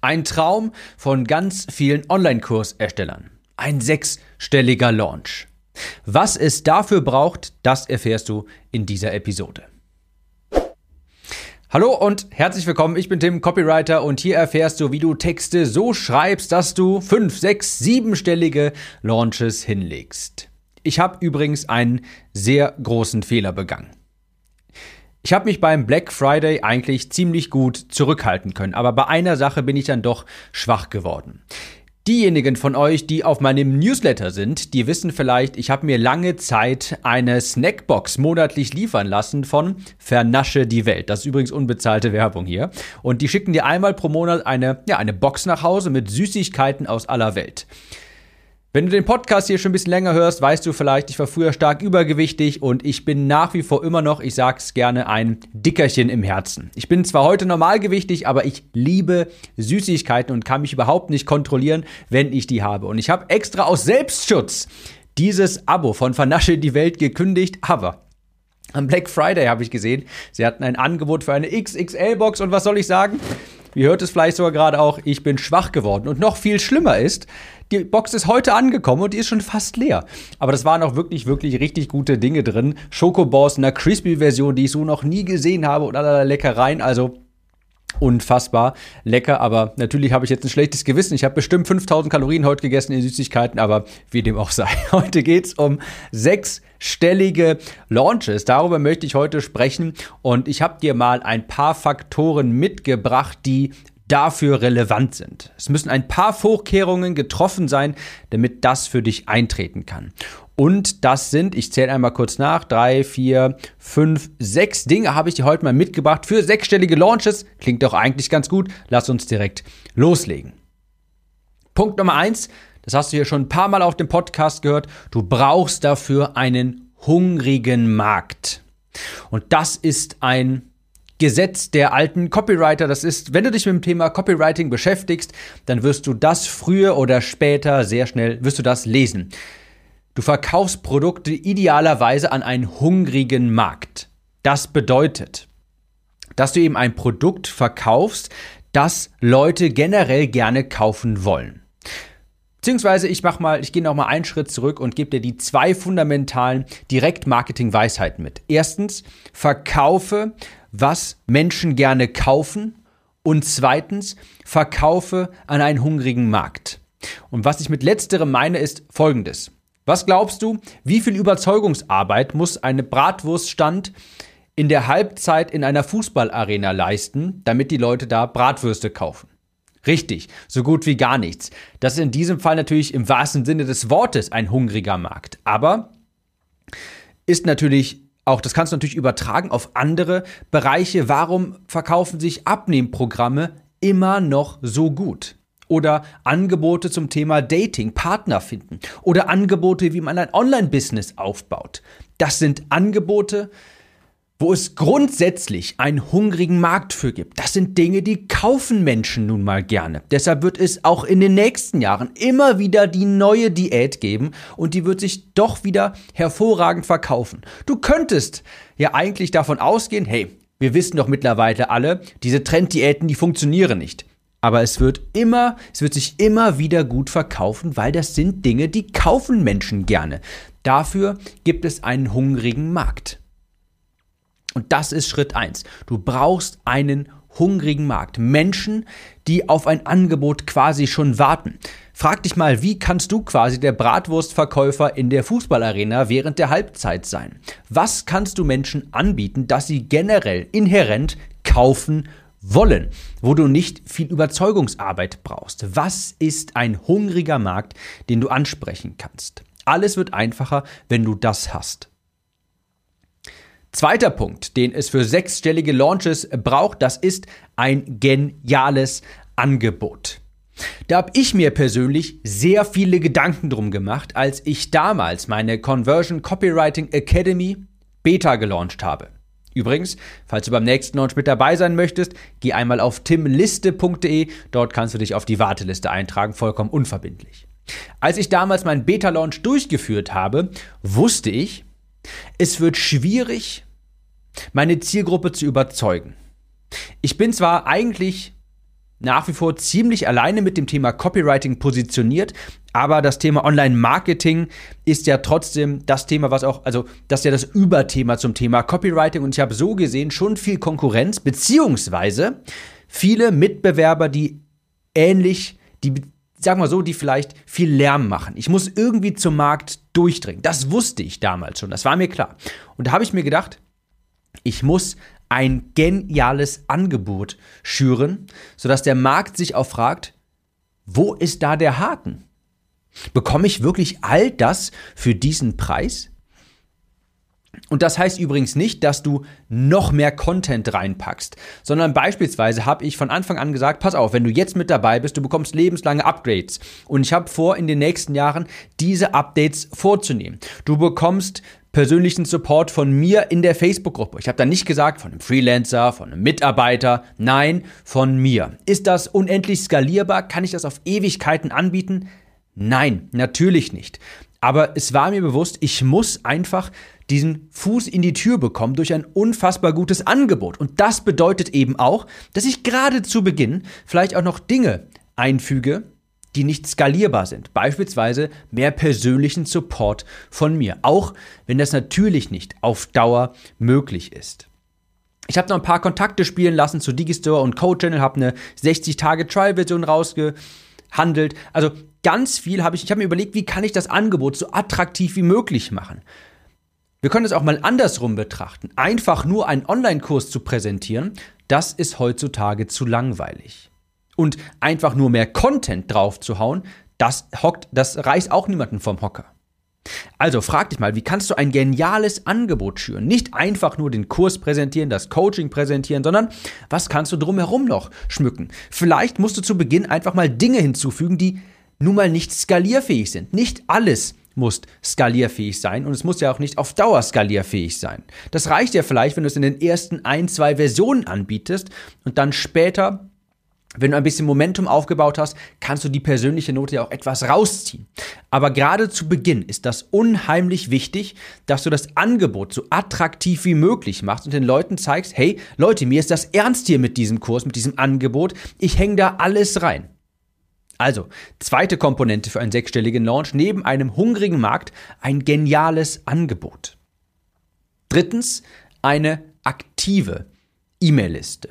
Ein Traum von ganz vielen Online-Kurserstellern. Ein sechsstelliger Launch. Was es dafür braucht, das erfährst du in dieser Episode. Hallo und herzlich willkommen. Ich bin Tim, Copywriter und hier erfährst du, wie du Texte so schreibst, dass du fünf, sechs, siebenstellige Launches hinlegst. Ich habe übrigens einen sehr großen Fehler begangen. Ich habe mich beim Black Friday eigentlich ziemlich gut zurückhalten können, aber bei einer Sache bin ich dann doch schwach geworden. Diejenigen von euch, die auf meinem Newsletter sind, die wissen vielleicht, ich habe mir lange Zeit eine Snackbox monatlich liefern lassen von Vernasche die Welt. Das ist übrigens unbezahlte Werbung hier. Und die schicken dir einmal pro Monat eine, ja, eine Box nach Hause mit Süßigkeiten aus aller Welt. Wenn du den Podcast hier schon ein bisschen länger hörst, weißt du vielleicht, ich war früher stark übergewichtig und ich bin nach wie vor immer noch, ich sag's gerne, ein Dickerchen im Herzen. Ich bin zwar heute normalgewichtig, aber ich liebe Süßigkeiten und kann mich überhaupt nicht kontrollieren, wenn ich die habe. Und ich habe extra aus Selbstschutz dieses Abo von Vernasche die Welt gekündigt, aber am Black Friday habe ich gesehen, sie hatten ein Angebot für eine XXL-Box und was soll ich sagen? Ihr hört es vielleicht sogar gerade auch, ich bin schwach geworden. Und noch viel schlimmer ist, die Box ist heute angekommen und die ist schon fast leer. Aber das waren auch wirklich, wirklich richtig gute Dinge drin. Schokobos in einer Crispy-Version, die ich so noch nie gesehen habe und allerlei Leckereien. Also unfassbar lecker, aber natürlich habe ich jetzt ein schlechtes Gewissen. Ich habe bestimmt 5000 Kalorien heute gegessen in Süßigkeiten, aber wie dem auch sei. Heute geht es um sechsstellige Launches. Darüber möchte ich heute sprechen und ich habe dir mal ein paar Faktoren mitgebracht, die dafür relevant sind. Es müssen ein paar Vorkehrungen getroffen sein, damit das für dich eintreten kann. Und das sind, ich zähle einmal kurz nach, drei, vier, fünf, sechs Dinge habe ich dir heute mal mitgebracht für sechsstellige Launches. Klingt doch eigentlich ganz gut. Lass uns direkt loslegen. Punkt Nummer eins, das hast du hier schon ein paar Mal auf dem Podcast gehört. Du brauchst dafür einen hungrigen Markt. Und das ist ein Gesetz der alten Copywriter. Das ist, wenn du dich mit dem Thema Copywriting beschäftigst, dann wirst du das früher oder später sehr schnell, wirst du das lesen. Du verkaufst Produkte idealerweise an einen hungrigen Markt. Das bedeutet, dass du eben ein Produkt verkaufst, das Leute generell gerne kaufen wollen. Beziehungsweise ich mach mal, ich gehe noch mal einen Schritt zurück und gebe dir die zwei fundamentalen Direktmarketing-Weisheiten mit. Erstens, verkaufe was Menschen gerne kaufen und zweitens verkaufe an einen hungrigen Markt. Und was ich mit letzterem meine, ist folgendes. Was glaubst du, wie viel Überzeugungsarbeit muss eine Bratwurststand in der Halbzeit in einer Fußballarena leisten, damit die Leute da Bratwürste kaufen? Richtig, so gut wie gar nichts. Das ist in diesem Fall natürlich im wahrsten Sinne des Wortes ein hungriger Markt. Aber ist natürlich auch, das kannst du natürlich übertragen auf andere Bereiche. Warum verkaufen sich Abnehmprogramme immer noch so gut? Oder Angebote zum Thema Dating, Partner finden. Oder Angebote, wie man ein Online-Business aufbaut. Das sind Angebote, wo es grundsätzlich einen hungrigen Markt für gibt. Das sind Dinge, die kaufen Menschen nun mal gerne. Deshalb wird es auch in den nächsten Jahren immer wieder die neue Diät geben und die wird sich doch wieder hervorragend verkaufen. Du könntest ja eigentlich davon ausgehen, hey, wir wissen doch mittlerweile alle, diese Trenddiäten, die funktionieren nicht. Aber es wird immer, es wird sich immer wieder gut verkaufen, weil das sind Dinge, die kaufen Menschen gerne. Dafür gibt es einen hungrigen Markt. Und das ist Schritt eins. Du brauchst einen hungrigen Markt. Menschen, die auf ein Angebot quasi schon warten. Frag dich mal, wie kannst du quasi der Bratwurstverkäufer in der Fußballarena während der Halbzeit sein? Was kannst du Menschen anbieten, dass sie generell inhärent kaufen wollen, wo du nicht viel Überzeugungsarbeit brauchst? Was ist ein hungriger Markt, den du ansprechen kannst? Alles wird einfacher, wenn du das hast. Zweiter Punkt, den es für sechsstellige Launches braucht, das ist ein geniales Angebot. Da habe ich mir persönlich sehr viele Gedanken drum gemacht, als ich damals meine Conversion Copywriting Academy Beta gelauncht habe. Übrigens, falls du beim nächsten Launch mit dabei sein möchtest, geh einmal auf timliste.de, dort kannst du dich auf die Warteliste eintragen, vollkommen unverbindlich. Als ich damals meinen Beta-Launch durchgeführt habe, wusste ich, es wird schwierig, meine Zielgruppe zu überzeugen. Ich bin zwar eigentlich nach wie vor ziemlich alleine mit dem Thema Copywriting positioniert, aber das Thema Online-Marketing ist ja trotzdem das Thema, was auch, also das ist ja das Überthema zum Thema Copywriting und ich habe so gesehen schon viel Konkurrenz, beziehungsweise viele Mitbewerber, die ähnlich, die sagen wir so, die vielleicht viel Lärm machen. Ich muss irgendwie zum Markt durchdringen. Das wusste ich damals schon, das war mir klar. Und da habe ich mir gedacht, ich muss ein geniales Angebot schüren, sodass der Markt sich auch fragt, wo ist da der Haken? Bekomme ich wirklich all das für diesen Preis? Und das heißt übrigens nicht, dass du noch mehr Content reinpackst, sondern beispielsweise habe ich von Anfang an gesagt, pass auf, wenn du jetzt mit dabei bist, du bekommst lebenslange Upgrades. Und ich habe vor, in den nächsten Jahren diese Updates vorzunehmen. Du bekommst persönlichen Support von mir in der Facebook-Gruppe. Ich habe da nicht gesagt von einem Freelancer, von einem Mitarbeiter, nein, von mir. Ist das unendlich skalierbar? Kann ich das auf Ewigkeiten anbieten? Nein, natürlich nicht. Aber es war mir bewusst, ich muss einfach diesen Fuß in die Tür bekommen durch ein unfassbar gutes Angebot. Und das bedeutet eben auch, dass ich gerade zu Beginn vielleicht auch noch Dinge einfüge, die nicht skalierbar sind. Beispielsweise mehr persönlichen Support von mir, auch wenn das natürlich nicht auf Dauer möglich ist. Ich habe noch ein paar Kontakte spielen lassen zu Digistore und CodeChannel, habe eine 60-Tage-Trial-Version rausgehandelt. Also ganz viel habe ich, ich habe mir überlegt, wie kann ich das Angebot so attraktiv wie möglich machen. Wir können es auch mal andersrum betrachten. Einfach nur einen Online-Kurs zu präsentieren, das ist heutzutage zu langweilig. Und einfach nur mehr Content drauf zu hauen, das hockt, das reißt auch niemanden vom Hocker. Also frag dich mal, wie kannst du ein geniales Angebot schüren? Nicht einfach nur den Kurs präsentieren, das Coaching präsentieren, sondern was kannst du drumherum noch schmücken? Vielleicht musst du zu Beginn einfach mal Dinge hinzufügen, die nun mal nicht skalierfähig sind. Nicht alles muss skalierfähig sein und es muss ja auch nicht auf Dauer skalierfähig sein. Das reicht ja vielleicht, wenn du es in den ersten ein, zwei Versionen anbietest und dann später wenn du ein bisschen Momentum aufgebaut hast, kannst du die persönliche Note ja auch etwas rausziehen. Aber gerade zu Beginn ist das unheimlich wichtig, dass du das Angebot so attraktiv wie möglich machst und den Leuten zeigst, hey Leute, mir ist das ernst hier mit diesem Kurs, mit diesem Angebot. Ich hänge da alles rein. Also, zweite Komponente für einen sechsstelligen Launch, neben einem hungrigen Markt ein geniales Angebot. Drittens, eine aktive E-Mail-Liste.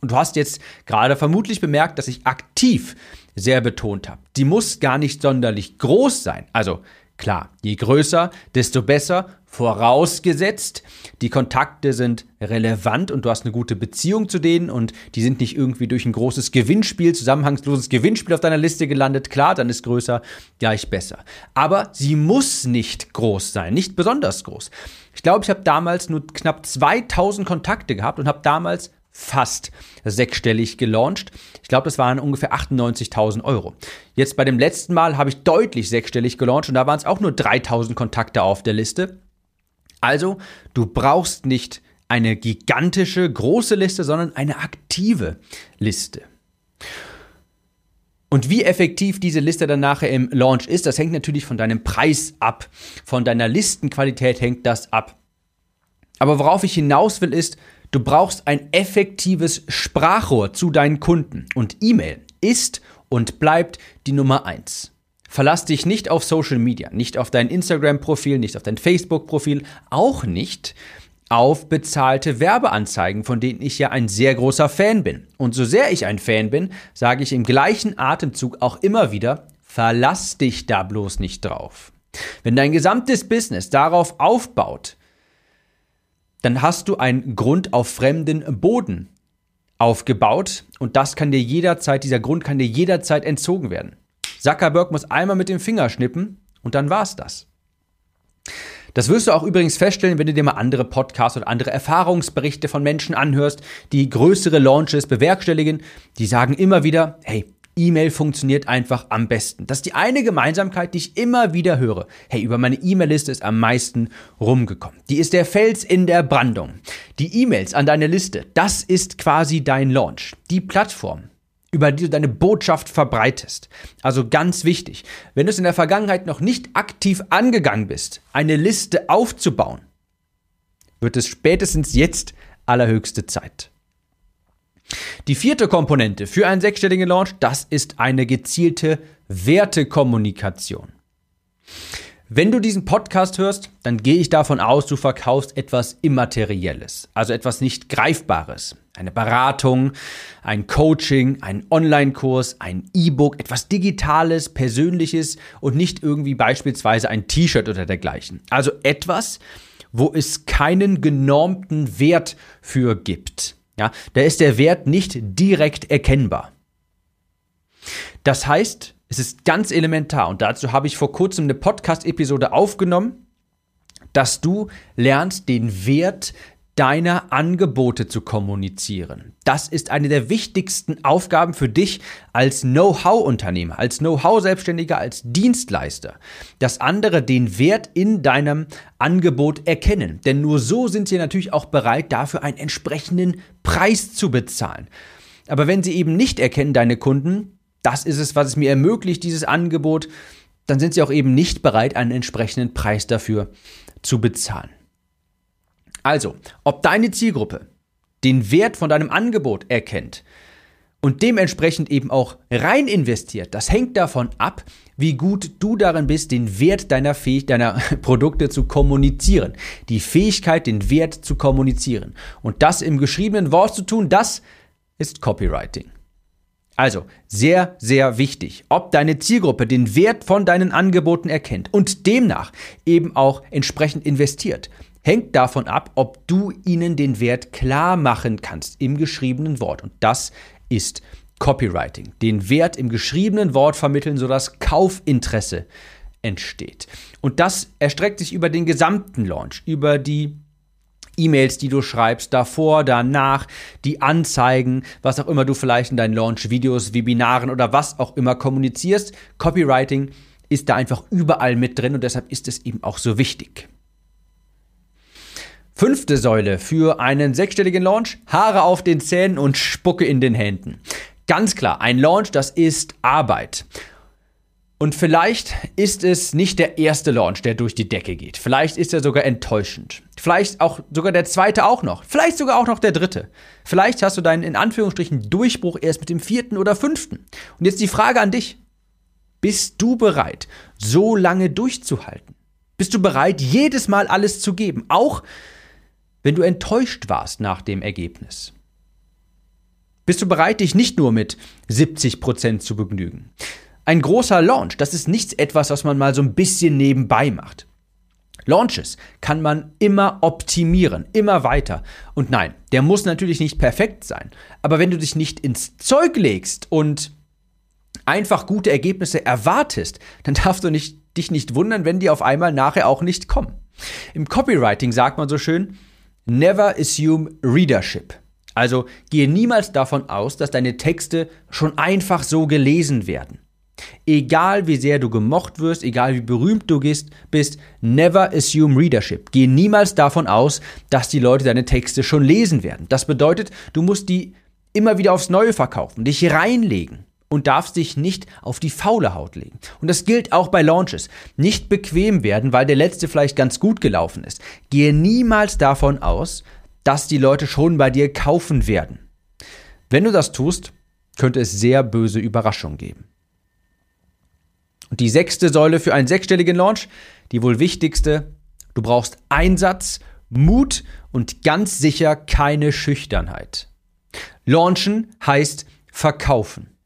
Und du hast jetzt gerade vermutlich bemerkt, dass ich aktiv sehr betont habe. Die muss gar nicht sonderlich groß sein. Also Klar, je größer, desto besser, vorausgesetzt, die Kontakte sind relevant und du hast eine gute Beziehung zu denen und die sind nicht irgendwie durch ein großes Gewinnspiel, zusammenhangsloses Gewinnspiel auf deiner Liste gelandet. Klar, dann ist größer gleich besser. Aber sie muss nicht groß sein, nicht besonders groß. Ich glaube, ich habe damals nur knapp 2000 Kontakte gehabt und habe damals fast sechsstellig gelauncht. Ich glaube, das waren ungefähr 98.000 Euro. Jetzt bei dem letzten Mal habe ich deutlich sechsstellig gelauncht und da waren es auch nur 3.000 Kontakte auf der Liste. Also, du brauchst nicht eine gigantische, große Liste, sondern eine aktive Liste. Und wie effektiv diese Liste dann nachher im Launch ist, das hängt natürlich von deinem Preis ab. Von deiner Listenqualität hängt das ab. Aber worauf ich hinaus will, ist, Du brauchst ein effektives Sprachrohr zu deinen Kunden und E-Mail ist und bleibt die Nummer eins. Verlass dich nicht auf Social Media, nicht auf dein Instagram-Profil, nicht auf dein Facebook-Profil, auch nicht auf bezahlte Werbeanzeigen, von denen ich ja ein sehr großer Fan bin. Und so sehr ich ein Fan bin, sage ich im gleichen Atemzug auch immer wieder, verlass dich da bloß nicht drauf. Wenn dein gesamtes Business darauf aufbaut, dann hast du einen Grund auf fremden Boden aufgebaut und das kann dir jederzeit, dieser Grund kann dir jederzeit entzogen werden. Zuckerberg muss einmal mit dem Finger schnippen und dann war's das. Das wirst du auch übrigens feststellen, wenn du dir mal andere Podcasts oder andere Erfahrungsberichte von Menschen anhörst, die größere Launches bewerkstelligen. Die sagen immer wieder, hey, E-Mail funktioniert einfach am besten. Das ist die eine Gemeinsamkeit, die ich immer wieder höre. Hey, über meine E-Mail-Liste ist am meisten rumgekommen. Die ist der Fels in der Brandung. Die E-Mails an deine Liste, das ist quasi dein Launch. Die Plattform, über die du deine Botschaft verbreitest. Also ganz wichtig, wenn du es in der Vergangenheit noch nicht aktiv angegangen bist, eine Liste aufzubauen, wird es spätestens jetzt allerhöchste Zeit. Die vierte Komponente für einen sechsstelligen Launch, das ist eine gezielte Wertekommunikation. Wenn du diesen Podcast hörst, dann gehe ich davon aus, du verkaufst etwas Immaterielles, also etwas nicht Greifbares. Eine Beratung, ein Coaching, ein Online-Kurs, ein E-Book, etwas Digitales, Persönliches und nicht irgendwie beispielsweise ein T-Shirt oder dergleichen. Also etwas, wo es keinen genormten Wert für gibt. Ja, da ist der Wert nicht direkt erkennbar. Das heißt, es ist ganz elementar und dazu habe ich vor kurzem eine Podcast-Episode aufgenommen, dass du lernst, den Wert deiner Angebote zu kommunizieren. Das ist eine der wichtigsten Aufgaben für dich als Know-how-Unternehmer, als Know-how-Selbstständiger, als Dienstleister, dass andere den Wert in deinem Angebot erkennen. Denn nur so sind sie natürlich auch bereit, dafür einen entsprechenden Preis zu bezahlen. Aber wenn sie eben nicht erkennen, deine Kunden, das ist es, was es mir ermöglicht, dieses Angebot, dann sind sie auch eben nicht bereit, einen entsprechenden Preis dafür zu bezahlen. Also, ob deine Zielgruppe den Wert von deinem Angebot erkennt und dementsprechend eben auch rein investiert, das hängt davon ab, wie gut du darin bist, den Wert deiner, Fähig deiner Produkte zu kommunizieren. Die Fähigkeit, den Wert zu kommunizieren. Und das im geschriebenen Wort zu tun, das ist Copywriting. Also, sehr, sehr wichtig, ob deine Zielgruppe den Wert von deinen Angeboten erkennt und demnach eben auch entsprechend investiert, hängt davon ab, ob du ihnen den Wert klar machen kannst im geschriebenen Wort. Und das ist Copywriting. Den Wert im geschriebenen Wort vermitteln, sodass Kaufinteresse entsteht. Und das erstreckt sich über den gesamten Launch, über die E-Mails, die du schreibst, davor, danach, die Anzeigen, was auch immer du vielleicht in deinen Launch-Videos, Webinaren oder was auch immer kommunizierst. Copywriting ist da einfach überall mit drin und deshalb ist es eben auch so wichtig. Fünfte Säule für einen sechsstelligen Launch, Haare auf den Zähnen und Spucke in den Händen. Ganz klar, ein Launch, das ist Arbeit. Und vielleicht ist es nicht der erste Launch, der durch die Decke geht. Vielleicht ist er sogar enttäuschend. Vielleicht auch sogar der zweite auch noch. Vielleicht sogar auch noch der dritte. Vielleicht hast du deinen in Anführungsstrichen Durchbruch erst mit dem vierten oder fünften. Und jetzt die Frage an dich. Bist du bereit, so lange durchzuhalten? Bist du bereit, jedes Mal alles zu geben? Auch wenn du enttäuscht warst nach dem Ergebnis? Bist du bereit, dich nicht nur mit 70 Prozent zu begnügen? Ein großer Launch, das ist nichts etwas, was man mal so ein bisschen nebenbei macht. Launches kann man immer optimieren, immer weiter. Und nein, der muss natürlich nicht perfekt sein. Aber wenn du dich nicht ins Zeug legst und einfach gute Ergebnisse erwartest, dann darfst du nicht, dich nicht wundern, wenn die auf einmal nachher auch nicht kommen. Im Copywriting sagt man so schön, never assume readership. Also gehe niemals davon aus, dass deine Texte schon einfach so gelesen werden. Egal wie sehr du gemocht wirst, egal wie berühmt du bist, never assume readership. Geh niemals davon aus, dass die Leute deine Texte schon lesen werden. Das bedeutet, du musst die immer wieder aufs Neue verkaufen, dich reinlegen und darfst dich nicht auf die faule Haut legen. Und das gilt auch bei Launches. Nicht bequem werden, weil der letzte vielleicht ganz gut gelaufen ist. Gehe niemals davon aus, dass die Leute schon bei dir kaufen werden. Wenn du das tust, könnte es sehr böse Überraschungen geben. Und die sechste Säule für einen sechsstelligen Launch, die wohl wichtigste, du brauchst Einsatz, Mut und ganz sicher keine Schüchternheit. Launchen heißt verkaufen.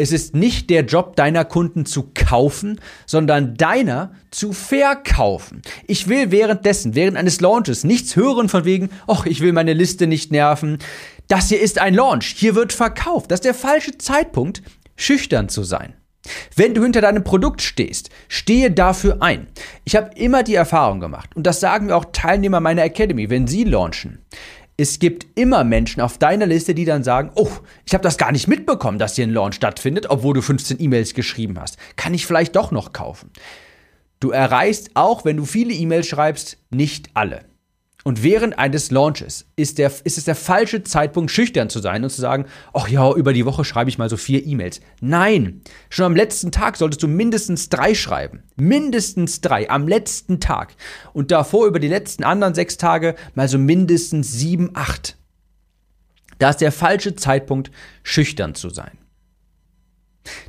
Es ist nicht der Job deiner Kunden zu kaufen, sondern deiner zu verkaufen. Ich will währenddessen, während eines Launches nichts hören von wegen, ach, ich will meine Liste nicht nerven. Das hier ist ein Launch. Hier wird verkauft. Das ist der falsche Zeitpunkt, schüchtern zu sein. Wenn du hinter deinem Produkt stehst, stehe dafür ein. Ich habe immer die Erfahrung gemacht, und das sagen mir auch Teilnehmer meiner Academy, wenn sie launchen. Es gibt immer Menschen auf deiner Liste, die dann sagen, oh, ich habe das gar nicht mitbekommen, dass hier ein Launch stattfindet, obwohl du 15 E-Mails geschrieben hast. Kann ich vielleicht doch noch kaufen? Du erreichst auch, wenn du viele E-Mails schreibst, nicht alle. Und während eines Launches ist, der, ist es der falsche Zeitpunkt, schüchtern zu sein und zu sagen, ach ja, über die Woche schreibe ich mal so vier E-Mails. Nein, schon am letzten Tag solltest du mindestens drei schreiben. Mindestens drei am letzten Tag. Und davor über die letzten anderen sechs Tage mal so mindestens sieben, acht. Da ist der falsche Zeitpunkt, schüchtern zu sein.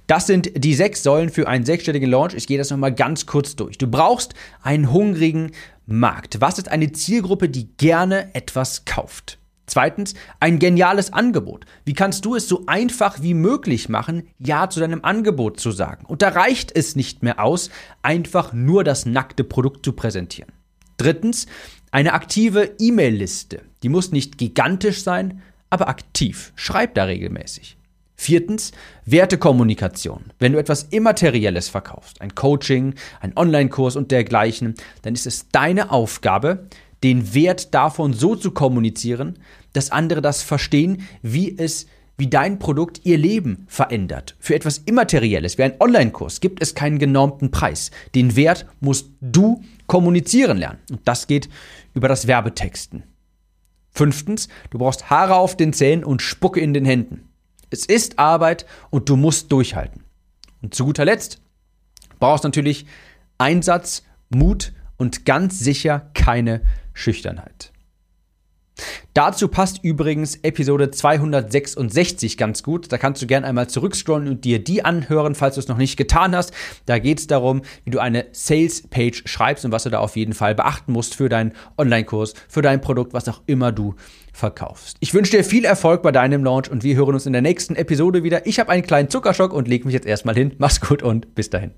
Das sind die sechs Säulen für einen sechsstelligen Launch. Ich gehe das nochmal ganz kurz durch. Du brauchst einen hungrigen Markt. Was ist eine Zielgruppe, die gerne etwas kauft? Zweitens, ein geniales Angebot. Wie kannst du es so einfach wie möglich machen, Ja zu deinem Angebot zu sagen? Und da reicht es nicht mehr aus, einfach nur das nackte Produkt zu präsentieren. Drittens, eine aktive E-Mail-Liste. Die muss nicht gigantisch sein, aber aktiv. Schreib da regelmäßig. Viertens, Wertekommunikation. Wenn du etwas Immaterielles verkaufst, ein Coaching, ein Online-Kurs und dergleichen, dann ist es deine Aufgabe, den Wert davon so zu kommunizieren, dass andere das verstehen, wie es wie dein Produkt ihr Leben verändert. Für etwas Immaterielles, wie ein Online-Kurs, gibt es keinen genormten Preis. Den Wert musst du kommunizieren lernen. Und das geht über das Werbetexten. Fünftens, du brauchst Haare auf den Zähnen und Spucke in den Händen. Es ist Arbeit und du musst durchhalten. Und zu guter Letzt brauchst natürlich Einsatz, Mut und ganz sicher keine Schüchternheit. Dazu passt übrigens Episode 266 ganz gut. Da kannst du gerne einmal zurückscrollen und dir die anhören, falls du es noch nicht getan hast. Da geht es darum, wie du eine Sales-Page schreibst und was du da auf jeden Fall beachten musst für deinen Online-Kurs, für dein Produkt, was auch immer du verkaufst. Ich wünsche dir viel Erfolg bei deinem Launch und wir hören uns in der nächsten Episode wieder. Ich habe einen kleinen Zuckerschock und lege mich jetzt erstmal hin. Mach's gut und bis dahin.